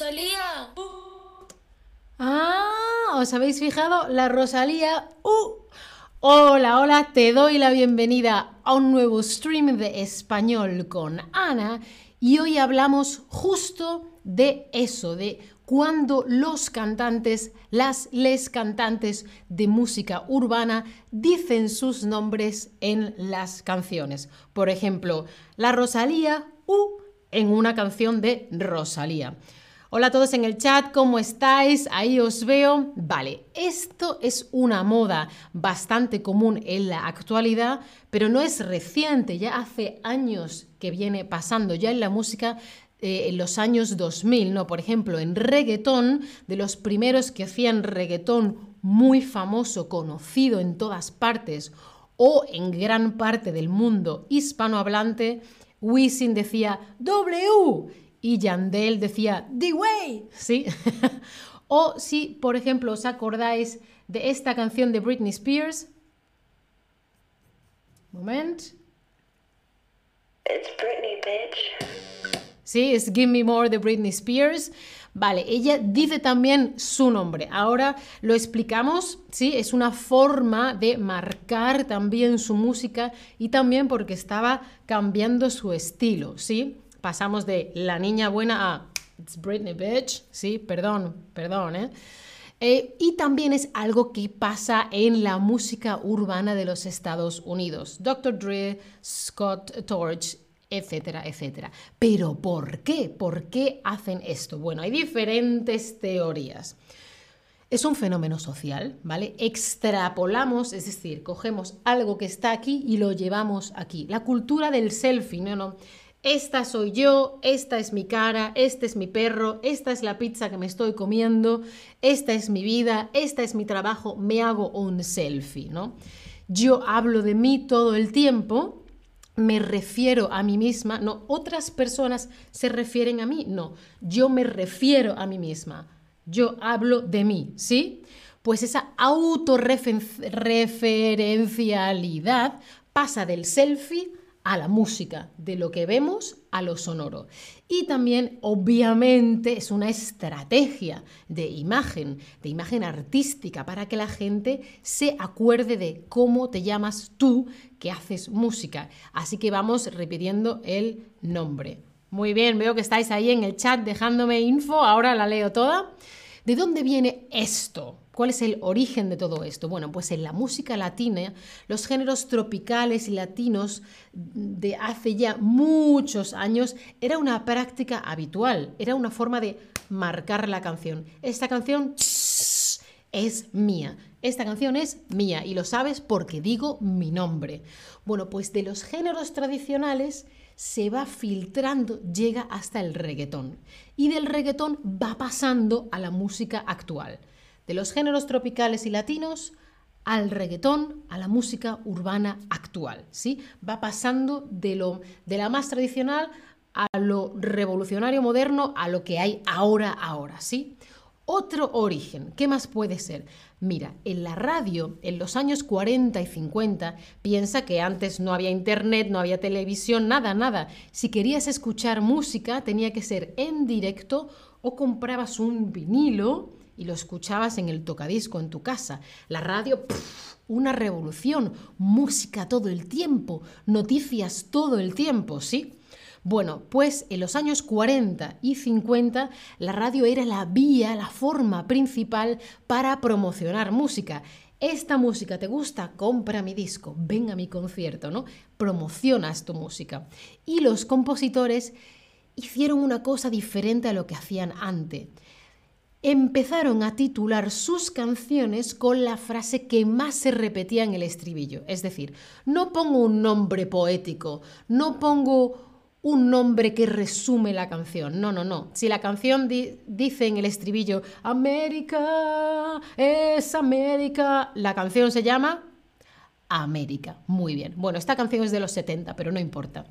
Rosalía. Ah, ¿os habéis fijado? La Rosalía. Uh. Hola, hola, te doy la bienvenida a un nuevo stream de español con Ana y hoy hablamos justo de eso, de cuando los cantantes, las les cantantes de música urbana dicen sus nombres en las canciones. Por ejemplo, la Rosalía U en una canción de Rosalía. Hola a todos en el chat, ¿cómo estáis? Ahí os veo. Vale, esto es una moda bastante común en la actualidad, pero no es reciente, ya hace años que viene pasando, ya en la música eh, en los años 2000, ¿no? Por ejemplo, en reggaetón, de los primeros que hacían reggaetón muy famoso, conocido en todas partes o en gran parte del mundo hispanohablante, Wisin decía W y Yandel decía The Way, ¿sí? o si, por ejemplo, os acordáis de esta canción de Britney Spears. Moment. It's Britney, bitch. Sí, es Give Me More de Britney Spears. Vale, ella dice también su nombre. Ahora lo explicamos, ¿sí? Es una forma de marcar también su música y también porque estaba cambiando su estilo, ¿sí? Pasamos de la niña buena a It's Britney Bitch, sí, perdón, perdón, ¿eh? ¿eh? y también es algo que pasa en la música urbana de los Estados Unidos. Dr. Dre, Scott Torch, etcétera, etcétera. Pero ¿por qué? ¿Por qué hacen esto? Bueno, hay diferentes teorías. Es un fenómeno social, ¿vale? Extrapolamos, es decir, cogemos algo que está aquí y lo llevamos aquí. La cultura del selfie, ¿no? no esta soy yo, esta es mi cara, este es mi perro, esta es la pizza que me estoy comiendo, esta es mi vida, esta es mi trabajo, me hago un selfie, ¿no? Yo hablo de mí todo el tiempo, me refiero a mí misma, no, otras personas se refieren a mí, no, yo me refiero a mí misma, yo hablo de mí, ¿sí? Pues esa autorreferencialidad pasa del selfie a la música, de lo que vemos a lo sonoro. Y también, obviamente, es una estrategia de imagen, de imagen artística, para que la gente se acuerde de cómo te llamas tú que haces música. Así que vamos repitiendo el nombre. Muy bien, veo que estáis ahí en el chat dejándome info, ahora la leo toda. ¿De dónde viene esto? ¿Cuál es el origen de todo esto? Bueno, pues en la música latina, los géneros tropicales y latinos de hace ya muchos años era una práctica habitual, era una forma de marcar la canción. Esta canción es mía. Esta canción es mía y lo sabes porque digo mi nombre. Bueno, pues de los géneros tradicionales se va filtrando, llega hasta el reggaetón. Y del reggaetón va pasando a la música actual de los géneros tropicales y latinos al reggaetón, a la música urbana actual, ¿sí? Va pasando de, lo, de la más tradicional a lo revolucionario moderno, a lo que hay ahora, ahora, ¿sí? Otro origen, ¿qué más puede ser? Mira, en la radio, en los años 40 y 50, piensa que antes no había internet, no había televisión, nada, nada. Si querías escuchar música, tenía que ser en directo o comprabas un vinilo y lo escuchabas en el tocadisco en tu casa. La radio, una revolución, música todo el tiempo, noticias todo el tiempo, ¿sí? Bueno, pues en los años 40 y 50 la radio era la vía, la forma principal para promocionar música. Esta música te gusta, compra mi disco, ven a mi concierto, ¿no? Promocionas tu música. Y los compositores hicieron una cosa diferente a lo que hacían antes empezaron a titular sus canciones con la frase que más se repetía en el estribillo. Es decir, no pongo un nombre poético, no pongo un nombre que resume la canción. No, no, no. Si la canción dice en el estribillo, América es América, la canción se llama América. Muy bien. Bueno, esta canción es de los 70, pero no importa.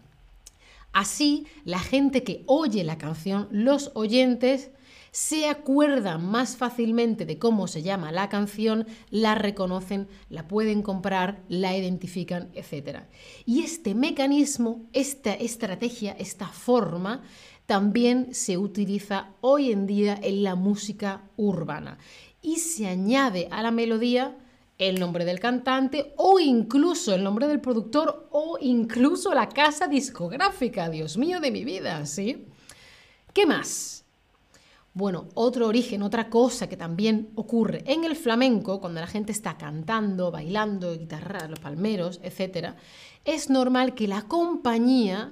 Así, la gente que oye la canción, los oyentes, se acuerdan más fácilmente de cómo se llama la canción, la reconocen, la pueden comprar, la identifican, etc. Y este mecanismo, esta estrategia, esta forma, también se utiliza hoy en día en la música urbana y se añade a la melodía el nombre del cantante o incluso el nombre del productor o incluso la casa discográfica, Dios mío de mi vida, ¿sí? ¿Qué más? Bueno, otro origen, otra cosa que también ocurre en el flamenco, cuando la gente está cantando, bailando, guitarra, los palmeros, etc., es normal que la compañía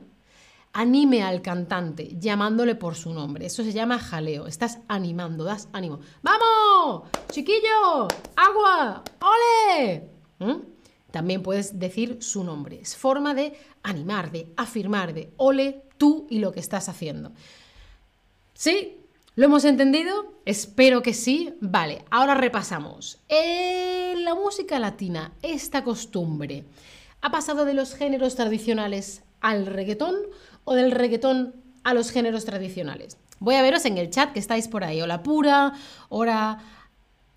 anime al cantante llamándole por su nombre. Eso se llama jaleo. Estás animando, das ánimo. ¡Vamos! ¡Chiquillo! ¡Agua! ¡Ole! ¿Mm? También puedes decir su nombre. Es forma de animar, de afirmar, de ole tú y lo que estás haciendo. ¿Sí? ¿Lo hemos entendido? Espero que sí. Vale, ahora repasamos. En la música latina, esta costumbre ha pasado de los géneros tradicionales al reggaetón o del reggaetón a los géneros tradicionales. Voy a veros en el chat que estáis por ahí. Hola Pura, hola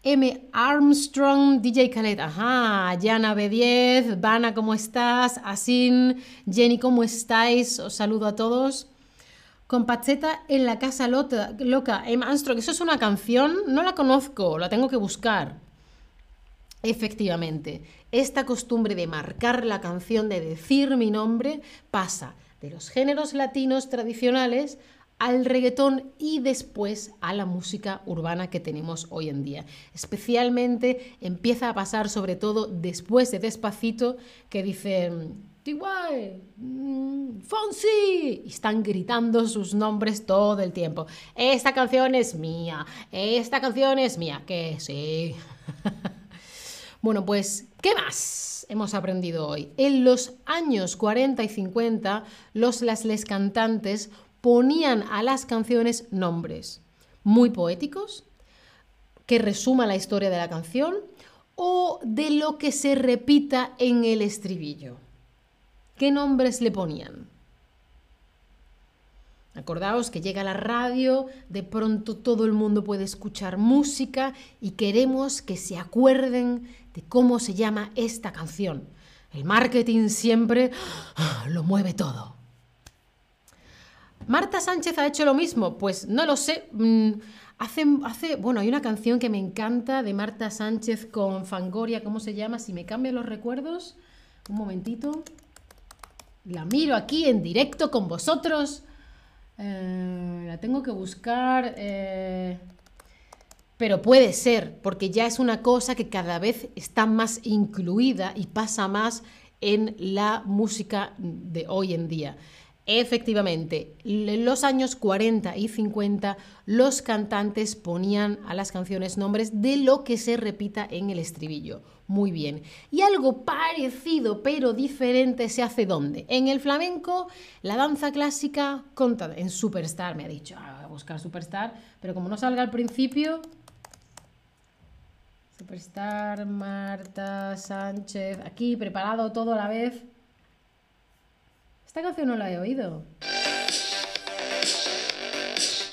M. Armstrong, DJ Khaled, ajá, Yana B10, Vana, ¿cómo estás? Asin, Jenny, ¿cómo estáis? Os saludo a todos. Con Pacheta en la casa loca, M. Armstrong, eso es una canción, no la conozco, la tengo que buscar. Efectivamente, esta costumbre de marcar la canción, de decir mi nombre, pasa de los géneros latinos tradicionales al reggaetón y después a la música urbana que tenemos hoy en día. Especialmente empieza a pasar sobre todo después de Despacito que dicen Tiguay, mm, Fonsi, están gritando sus nombres todo el tiempo. Esta canción es mía, esta canción es mía, que sí. bueno, pues, ¿qué más? hemos aprendido hoy. En los años 40 y 50, los las les cantantes ponían a las canciones nombres muy poéticos, que resuma la historia de la canción, o de lo que se repita en el estribillo. ¿Qué nombres le ponían? Acordaos que llega la radio, de pronto todo el mundo puede escuchar música y queremos que se acuerden de cómo se llama esta canción. El marketing siempre ah, lo mueve todo. ¿Marta Sánchez ha hecho lo mismo? Pues no lo sé. Mm, hace, hace, bueno, hay una canción que me encanta de Marta Sánchez con Fangoria, ¿cómo se llama? Si me cambian los recuerdos, un momentito. La miro aquí en directo con vosotros. Eh, la tengo que buscar. Eh, pero puede ser, porque ya es una cosa que cada vez está más incluida y pasa más en la música de hoy en día. Efectivamente, en los años 40 y 50 los cantantes ponían a las canciones nombres de lo que se repita en el estribillo. Muy bien. Y algo parecido pero diferente se hace ¿dónde? En el flamenco, la danza clásica, contada en Superstar, me ha dicho, ah, voy a buscar Superstar, pero como no salga al principio, Superstar, Marta, Sánchez, aquí preparado todo a la vez. Esta canción no la he oído.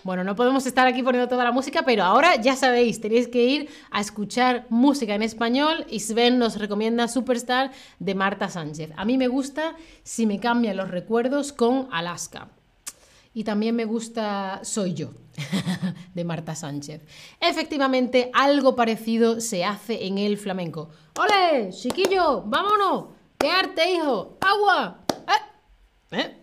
Bueno, no podemos estar aquí poniendo toda la música, pero ahora ya sabéis, tenéis que ir a escuchar música en español y Sven nos recomienda Superstar de Marta Sánchez. A mí me gusta si me cambian los recuerdos con Alaska. Y también me gusta Soy yo, de Marta Sánchez. Efectivamente, algo parecido se hace en el flamenco. ¡Ole, chiquillo! ¡Vámonos! ¡Qué arte, hijo! ¡Agua! ¿Eh?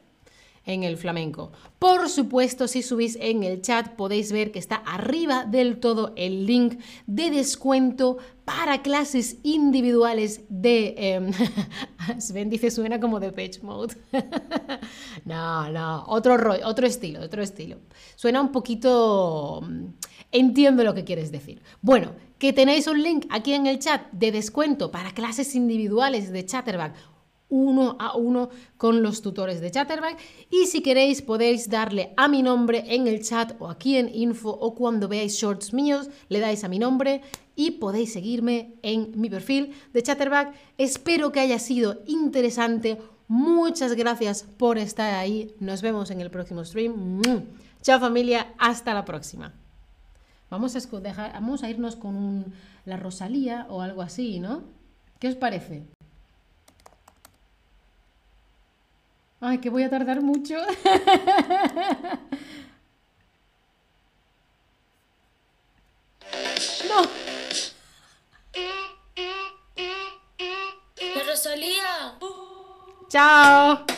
En el flamenco. Por supuesto, si subís en el chat podéis ver que está arriba del todo el link de descuento para clases individuales de... Eh, Sven dice suena como de Page Mode. no, no, otro otro estilo, otro estilo. Suena un poquito... Mm, entiendo lo que quieres decir. Bueno, que tenéis un link aquí en el chat de descuento para clases individuales de Chatterback uno a uno con los tutores de Chatterback y si queréis podéis darle a mi nombre en el chat o aquí en info o cuando veáis shorts míos le dais a mi nombre y podéis seguirme en mi perfil de Chatterback. Espero que haya sido interesante. Muchas gracias por estar ahí. Nos vemos en el próximo stream. Chao familia, hasta la próxima. Vamos a, dejar- vamos a irnos con la Rosalía o algo así, ¿no? ¿Qué os parece? Ay, que voy a tardar mucho. No. La Rosalía. Chao.